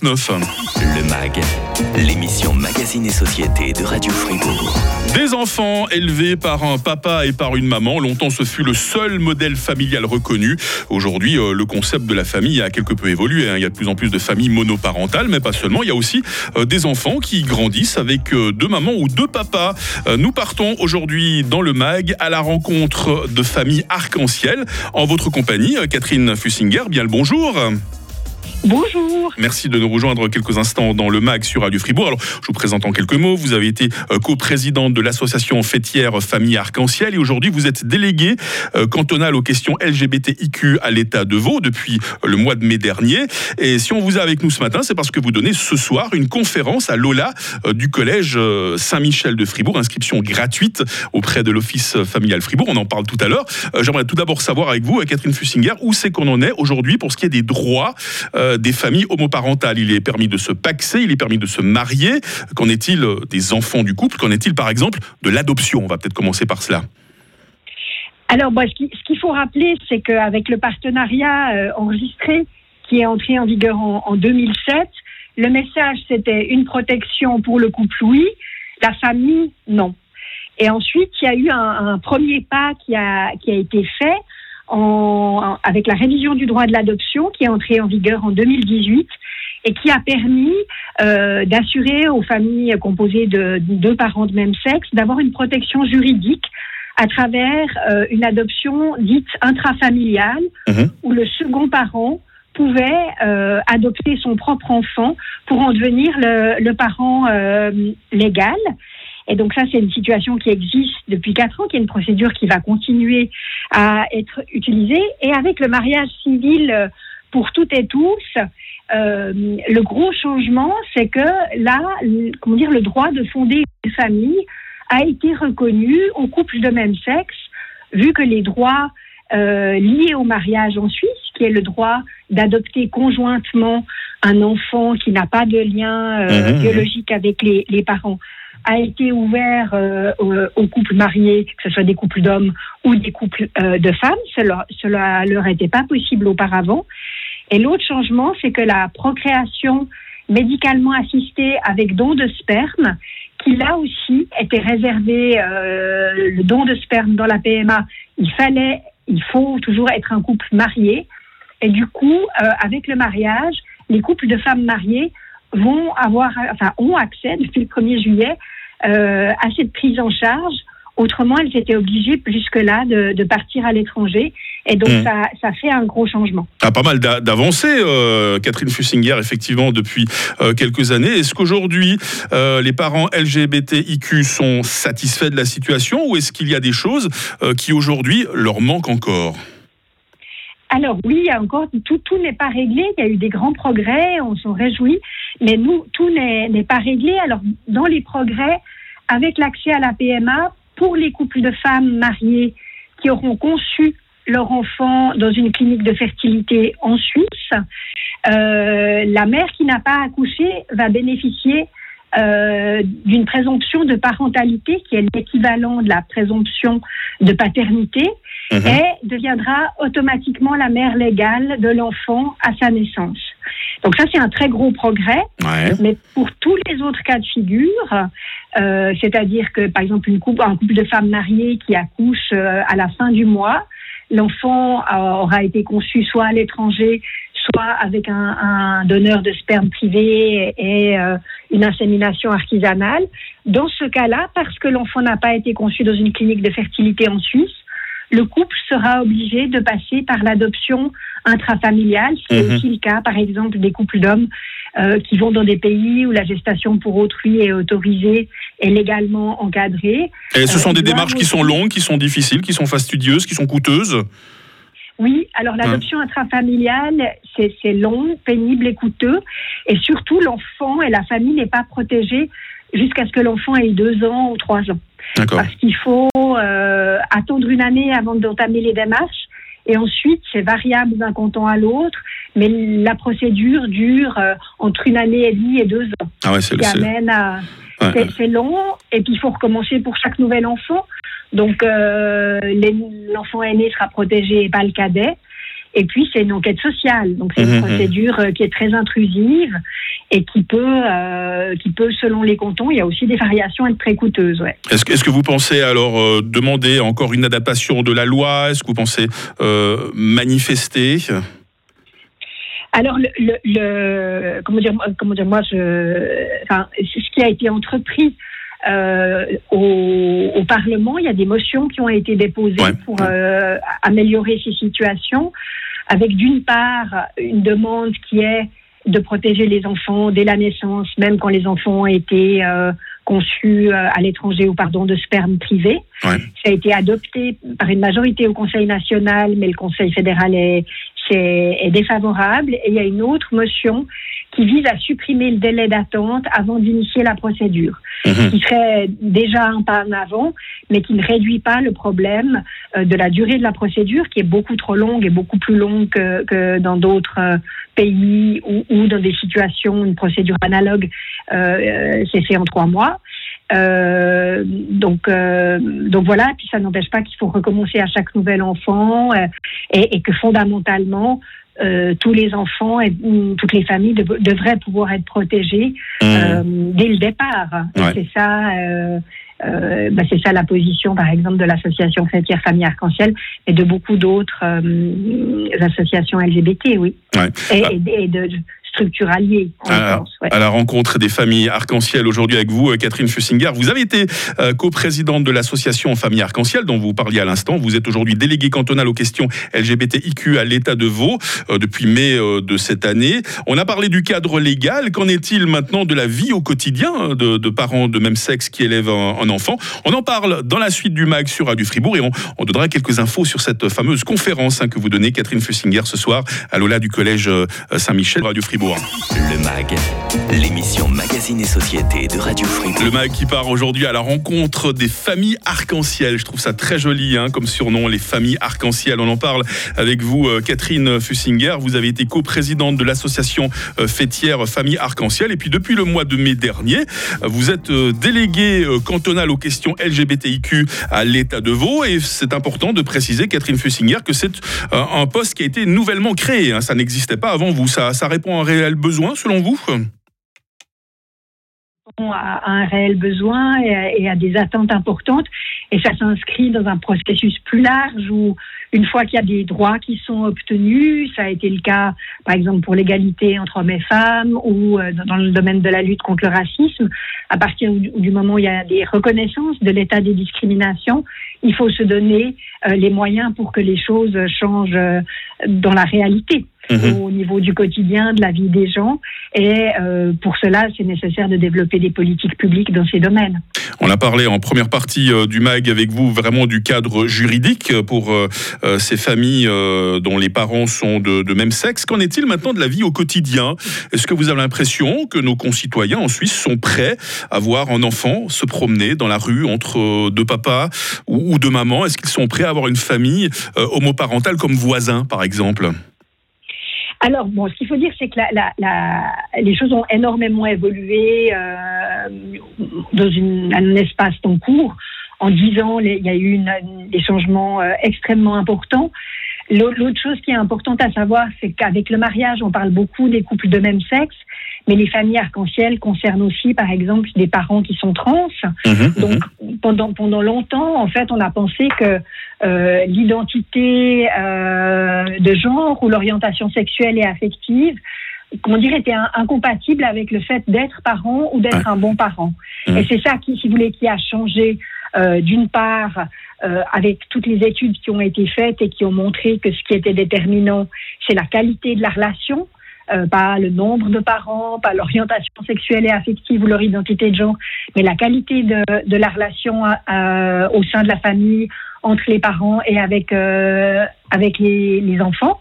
Le MAG, l'émission Magazine et Société de Radio Fribourg. Des enfants élevés par un papa et par une maman. Longtemps, ce fut le seul modèle familial reconnu. Aujourd'hui, euh, le concept de la famille a quelque peu évolué. Hein. Il y a de plus en plus de familles monoparentales, mais pas seulement. Il y a aussi euh, des enfants qui grandissent avec euh, deux mamans ou deux papas. Nous partons aujourd'hui dans le MAG à la rencontre de familles arc-en-ciel. En votre compagnie, Catherine Fussinger, bien le bonjour. Bonjour. Merci de nous rejoindre quelques instants dans le MAG sur Radio Fribourg. Alors, je vous présente en quelques mots. Vous avez été euh, co-présidente de l'association fêtière Famille Arc-en-Ciel et aujourd'hui vous êtes déléguée euh, cantonale aux questions LGBTIQ à l'État de Vaud depuis le mois de mai dernier. Et si on vous a avec nous ce matin, c'est parce que vous donnez ce soir une conférence à Lola euh, du collège Saint-Michel de Fribourg, inscription gratuite auprès de l'Office familial Fribourg. On en parle tout à l'heure. J'aimerais tout d'abord savoir avec vous, Catherine Fussinger, où c'est qu'on en est aujourd'hui pour ce qui est des droits euh, des familles homoparentales. Il est permis de se paxer, il est permis de se marier. Qu'en est-il euh, des enfants du couple? Qu'en est-il par exemple de l'adoption? On va peut-être commencer par cela. Alors, ce qu'il faut rappeler, c'est qu'avec le partenariat euh, enregistré qui est entré en vigueur en, 2007, le message c'était une protection pour le couple, oui, la famille, non. Et ensuite, il y a eu un, premier pas qui a, qui a été fait en, avec la révision du droit de l'adoption qui est entrée en vigueur en 2018 et qui a permis euh, d'assurer aux familles composées de deux parents de même sexe d'avoir une protection juridique à travers euh, une adoption dite intrafamiliale mhm. où le second parent pouvait euh, adopter son propre enfant pour en devenir le, le parent légal. Et donc ça, c'est une situation qui existe depuis quatre ans, qui est une procédure qui va continuer à être utilisée. Et avec le mariage civil euh, pour toutes et tous, euh, le gros changement, c'est que là, comment dire, le droit de fonder une famille a été reconnu aux couples de même sexe, vu que les droits euh, liés au mariage en Suisse, qui est le droit d'adopter conjointement un enfant qui n'a pas de lien euh, mmh, mmh. biologique avec les, les parents, a été ouvert euh, aux, couples mariés, que ce soit des couples d'hommes ou des couples euh, de femmes. Cela, leur était pas possible auparavant. Et l'autre changement, c'est que la procréation médicalement assistée avec don de sperme, qui là aussi était réservé euh, le don de sperme dans la PMA, il fallait, il faut toujours être un couple marié. Et du coup, avec le mariage, les couples de femmes mariées vont avoir, enfin, ont accès depuis le 1er juillet euh, à cette prise en charge. Autrement, elles étaient obligées jusque-là de, partir à l'étranger. Et donc, mmh. ça, ça, fait un gros changement. Ah, pas mal d'avancées, euh, Catherine Fussinger, effectivement, depuis euh, quelques années. Est-ce qu'aujourd'hui, euh, les parents LGBTIQ sont satisfaits de la situation ou est-ce qu'il y a des choses qui, aujourd'hui, leur manquent encore? Alors oui, encore tout, n'est pas réglé. Il y a eu des grands progrès, on s'en réjouit, mais nous, tout n'est pas réglé. Alors dans les progrès, avec l'accès à la PMA pour les couples de femmes mariées qui auront conçu leur enfant dans une clinique de fertilité en Suisse, euh, la mère qui n'a pas accouché va bénéficier euh, d'une présomption de parentalité qui est l'équivalent de la présomption de paternité mhm. et deviendra automatiquement la mère légale de l'enfant à sa naissance. Donc ça, c'est un très gros progrès. Mais pour tous les autres cas de figure, euh, c'est-à-dire que, par exemple, une couple, un couple de femmes mariées qui accouche euh, à la fin du mois, l'enfant aura été conçu soit à l'étranger, soit avec un, donneur de sperme privé et euh, une insémination artisanale. Dans ce cas-là, parce que l'enfant n'a pas été conçu dans une clinique de fertilité en Suisse, le couple sera obligé de passer par l'adoption intrafamiliale, ce qui est mhm. aussi le cas, par exemple, des couples d'hommes euh, qui vont dans des pays où la gestation pour autrui est autorisée et légalement encadrée. Et ce sont des euh, démarches qui sont longues, qui sont difficiles, qui sont fastidieuses, qui sont coûteuses? Oui, alors l'adoption intrafamiliale, c'est long, pénible et coûteux. Et surtout, l'enfant et la famille n'est pas protégés jusqu'à ce que l'enfant ait deux ans ou trois ans. Parce qu'il faut euh, attendre une année avant d'entamer les démarches. Et ensuite, c'est variable d'un canton à l'autre, mais la procédure dure euh, entre une année et demie et deux ans. Ah ouais, c'est C'est long, et puis il faut recommencer pour chaque nouvel enfant. Donc, euh, l'enfant aîné sera protégé et pas le cadet. Et puis, c'est une enquête sociale. Donc, c'est une Mhm. procédure euh, qui est très intrusive et qui peut, euh, qui peut, selon les cantons, il y a aussi des variations, être très coûteuse. Ouais. Est-ce que, vous pensez alors euh, demander encore une adaptation de la loi? Est-ce que vous pensez euh, manifester? Alors, le, le, le- comment dire, comment dire, moi, je, enfin, ce qui a été entrepris euh, au, au Parlement, il y a des motions qui ont été déposées Ouais, pour ouais. euh, améliorer ces situations, avec d'une part une demande qui est de protéger les enfants dès la naissance, même quand les enfants ont été euh, conçus à l'étranger ou pardon de sperme privé. Ouais. Ça a été adopté par une majorité au Conseil national, mais le Conseil fédéral est, est défavorable. Et il y a une autre motion qui vise à supprimer le délai d'attente avant d'initier la procédure, Mhm. qui serait déjà un pas en avant, mais qui ne réduit pas le problème euh, de la durée de la procédure, qui est beaucoup trop longue et beaucoup plus longue que, que dans d'autres euh, pays ou, ou dans des situations, une procédure analogue, euh, euh, c'est fait en trois mois. Euh, donc, euh, donc voilà, puis ça n'empêche pas qu'il faut recommencer à chaque nouvel enfant euh, et, et que fondamentalement, euh, tous les enfants et toutes les familles dev- devraient pouvoir être protégés euh, dès le départ. Ouais. C'est ça. Euh, bah, c'est ça la position, par exemple, de l'association chrétienne Famille Arc-en-Ciel et de beaucoup d'autres euh, associations LGBT, oui. Ouais. Et, Ah. et- et de structures alliées, en Ah, ouais. à la rencontre des familles arc-en-ciel aujourd'hui avec vous, euh, Catherine Fussinger. Vous avez été euh, coprésidente de l'association Famille Arc-en-Ciel dont vous parliez à l'instant. Vous êtes aujourd'hui déléguée cantonale aux questions LGBTIQ à l'État de Vaud euh, depuis mai euh, de cette année. On a parlé du cadre légal. Qu'en est-il maintenant de la vie au quotidien de, de parents de même sexe qui élèvent un, un enfant? On en parle dans la suite du MAG sur Radio Fribourg et on, on donnera quelques infos sur cette fameuse conférence hein, que vous donnez, Catherine Fussinger, ce soir à l'Ola du Collège Saint-Michel, Radio Fribourg. Le MAG, l'émission Magazine et Société de Radio Fribourg. Le MAG qui part aujourd'hui à la rencontre des familles arc-en-ciel. Je trouve ça très joli hein, comme surnom, les familles arc-en-ciel. On en parle avec vous, euh, Catherine Fussinger. Vous avez été coprésidente de l'association euh, fêtière Famille Arc-en-Ciel. Et puis depuis le mois de mai dernier, euh, vous êtes déléguée cantonale aux questions LGBTIQ à l'État de Vaud. Et c'est important de préciser, Catherine Fussinger, que c'est un poste qui a été nouvellement créé. hein. Ça n'existait pas avant vous. Ça, ça répond à réel besoin selon vous? À un réel besoin et des attentes importantes. Et ça s'inscrit dans un processus plus large où, une fois qu'il y a des droits qui sont obtenus, ça a été le cas, par exemple, pour l'égalité entre hommes et femmes ou euh, dans le domaine de la lutte contre le racisme, à partir du, du moment où il y a des reconnaissances de l'état des discriminations, il faut se donner euh, les moyens pour que les choses changent euh, dans la réalité Mhm. au niveau du quotidien, de la vie des gens. Et euh, pour cela, c'est nécessaire de développer des politiques publiques dans ces domaines. On a parlé en première partie euh, du MAG avec vous vraiment du cadre juridique pour euh, ces familles dont les parents sont de, de même sexe. Qu'en est-il maintenant de la vie au quotidien? Est-ce que vous avez l'impression que nos concitoyens en Suisse sont prêts à voir un enfant se promener dans la rue entre deux papas ou, ou deux mamans? Est-ce qu'ils sont prêts à avoir une famille homoparentale comme voisin, par exemple? Alors, bon, ce qu'il faut dire, c'est que la, la, la- les choses ont énormément évolué euh, dans une, un espace-temps court. En dix ans, il y a eu des changements euh, extrêmement importants. L'au- L'autre chose qui est importante à savoir, c'est qu'avec le mariage, on parle beaucoup des couples de même sexe, mais les familles arc-en-ciel concernent aussi, par exemple, des parents qui sont trans. Donc pendant pendant longtemps, en fait, on a pensé que euh, l'identité euh, de genre ou l'orientation sexuelle et affective, comment dire, était incompatible avec le fait d'être parent ou d'être un bon parent. Mhm. Et c'est ça qui, si vous voulez, qui a changé. Euh, D'une part, euh, avec toutes les études qui ont été faites et qui ont montré que ce qui était déterminant, c'est la qualité de la relation. euh, pas le nombre de parents, pas l'orientation sexuelle et affective ou leur identité de genre, mais la qualité de, de la relation euh, au sein de la famille, entre les parents et avec, euh, avec les, les enfants.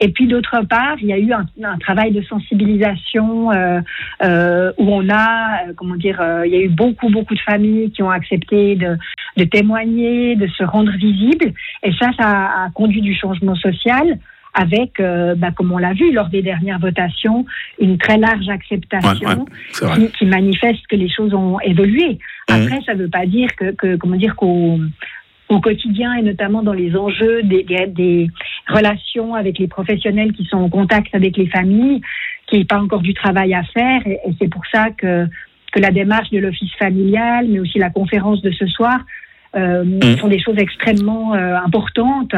Et puis d'autre part, il y a eu un, un travail de sensibilisation euh, euh, où on a, euh, comment dire, il y a eu beaucoup, beaucoup de familles qui ont accepté de, de témoigner, de se rendre visibles. Et ça, ça a, a conduit du changement social avec, euh, bah, comme on l'a vu lors des dernières votations, une très large acceptation Ouais, ouais, qui, qui manifeste que les choses ont évolué. Mhm. Après, ça ne veut pas dire que, que comment dire qu'au au quotidien et notamment dans les enjeux des, des, des relation avec les professionnels qui sont en contact avec les familles, qui n'est pas encore du travail à faire. Et, et c'est pour ça que, que la démarche de l'office familial, mais aussi la conférence de ce soir, euh, Mm. sont des choses extrêmement euh, importantes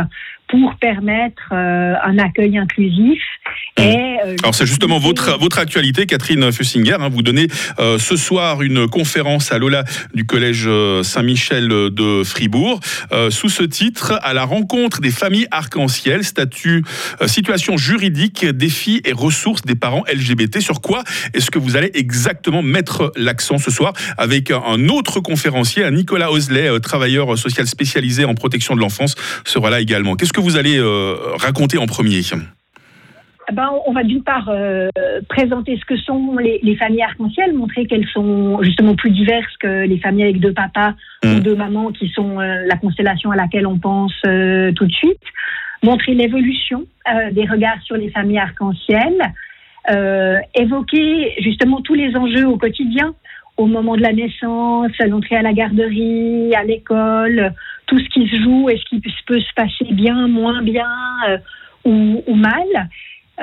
pour permettre euh, un accueil inclusif. Mm. Et, euh, Alors c'est justement votre, votre actualité, Catherine Fussinger. hein. vous donnez euh, ce soir une conférence à Lola du Collège Saint-Michel de Fribourg sous ce titre « À la rencontre des familles arc-en-ciel, statut, situation juridique, défis et ressources des parents LGBT ». Sur quoi est-ce que vous allez exactement mettre l'accent ce soir avec un- autre conférencier, Nicolas Osley, travailleur social spécialisé en protection de l'enfance, sera là également. Qu'est-ce que vous allez euh, raconter en premier Ben, on va d'une part euh, présenter ce que sont les, les familles arc-en-ciel, montrer qu'elles sont justement plus diverses que les familles avec deux papas Mm. ou deux mamans qui sont euh, la constellation à laquelle on pense euh, tout de suite, montrer l'évolution des regards sur les familles arc-en-ciel, évoquer justement tous les enjeux au quotidien, au moment de la naissance, à l'entrée à la garderie, à l'école, tout ce qui se joue et ce qui peut se passer bien, moins bien euh, ou, mal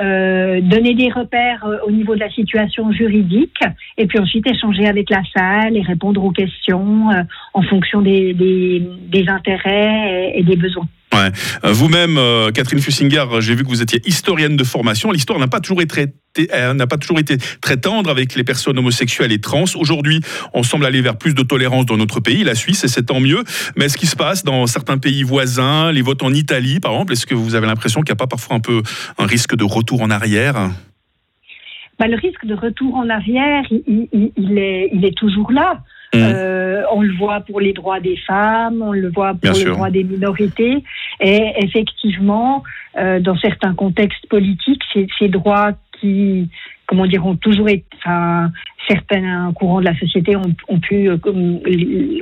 euh, donner des repères euh, au niveau de la situation juridique et puis ensuite échanger avec la salle et répondre aux questions en fonction des, des, intérêts et des besoins. Euh, Vous-même, euh, Catherine Fussinger, j'ai vu que vous étiez historienne de formation. L'histoire n'a pas toujours été euh, n'a pas toujours été très tendre avec les personnes homosexuelles et trans. Aujourd'hui, on semble aller vers plus de tolérance dans notre pays, la Suisse, et c'est tant mieux. Mais ce qui se passe dans certains pays voisins, les votes en Italie, par exemple, est-ce que vous avez l'impression qu'il n'y a pas parfois un peu un risque de retour en arrière? Bah, le risque de retour en arrière, il est toujours là. Mmh. Euh, on le voit pour les droits des femmes, on le voit Bien pour les sûr. droits des minorités. Et effectivement, euh, dans certains contextes politiques, ces, ces droits qui, comment dire, ont toujours été, enfin, certains courants de la société ont, ont pu, euh, comme-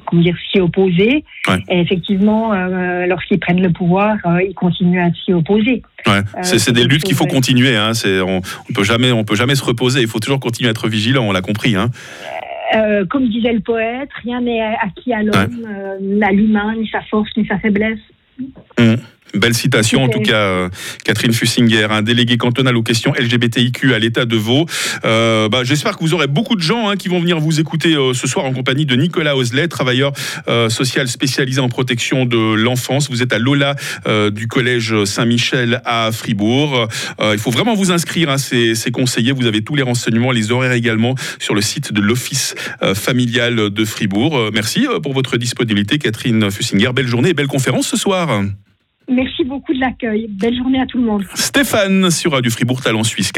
comment dire, s'y opposer. Ouais. Et effectivement, euh, lorsqu'ils prennent le pouvoir, euh, ils continuent à s'y opposer. Ouais. c'est des luttes qu'il faut continuer. Hein. On, on peut jamais, on peut jamais se reposer. Il faut toujours continuer à être vigilant. On l'a compris. Hein. Euh, comme disait le poète, rien n'est acquis à l'homme, euh, à l'humain, ni sa force, ni sa faiblesse. Mmh. Belle citation, en tout cas, euh, Catherine Fussinger, un délégué cantonal aux questions LGBTIQ à l'État de Vaud. Euh, bah, J'espère que vous aurez beaucoup de gens hein, qui vont venir vous écouter euh, ce soir en compagnie de Nicolas Osley, travailleur euh, social spécialisé en protection de l'enfance. Vous êtes à Lola du collège Saint-Michel à Fribourg. Il faut vraiment vous inscrire, hein, ces, ces conseillers. Vous avez tous les renseignements, les horaires également sur le site de l'Office familial de Fribourg. Merci pour votre disponibilité, Catherine Fussinger. Belle journée et belle conférence ce soir. Merci beaucoup de l'accueil. Belle journée à tout le monde. Stéphane sur Radio Fribourg Talent Suisse. 40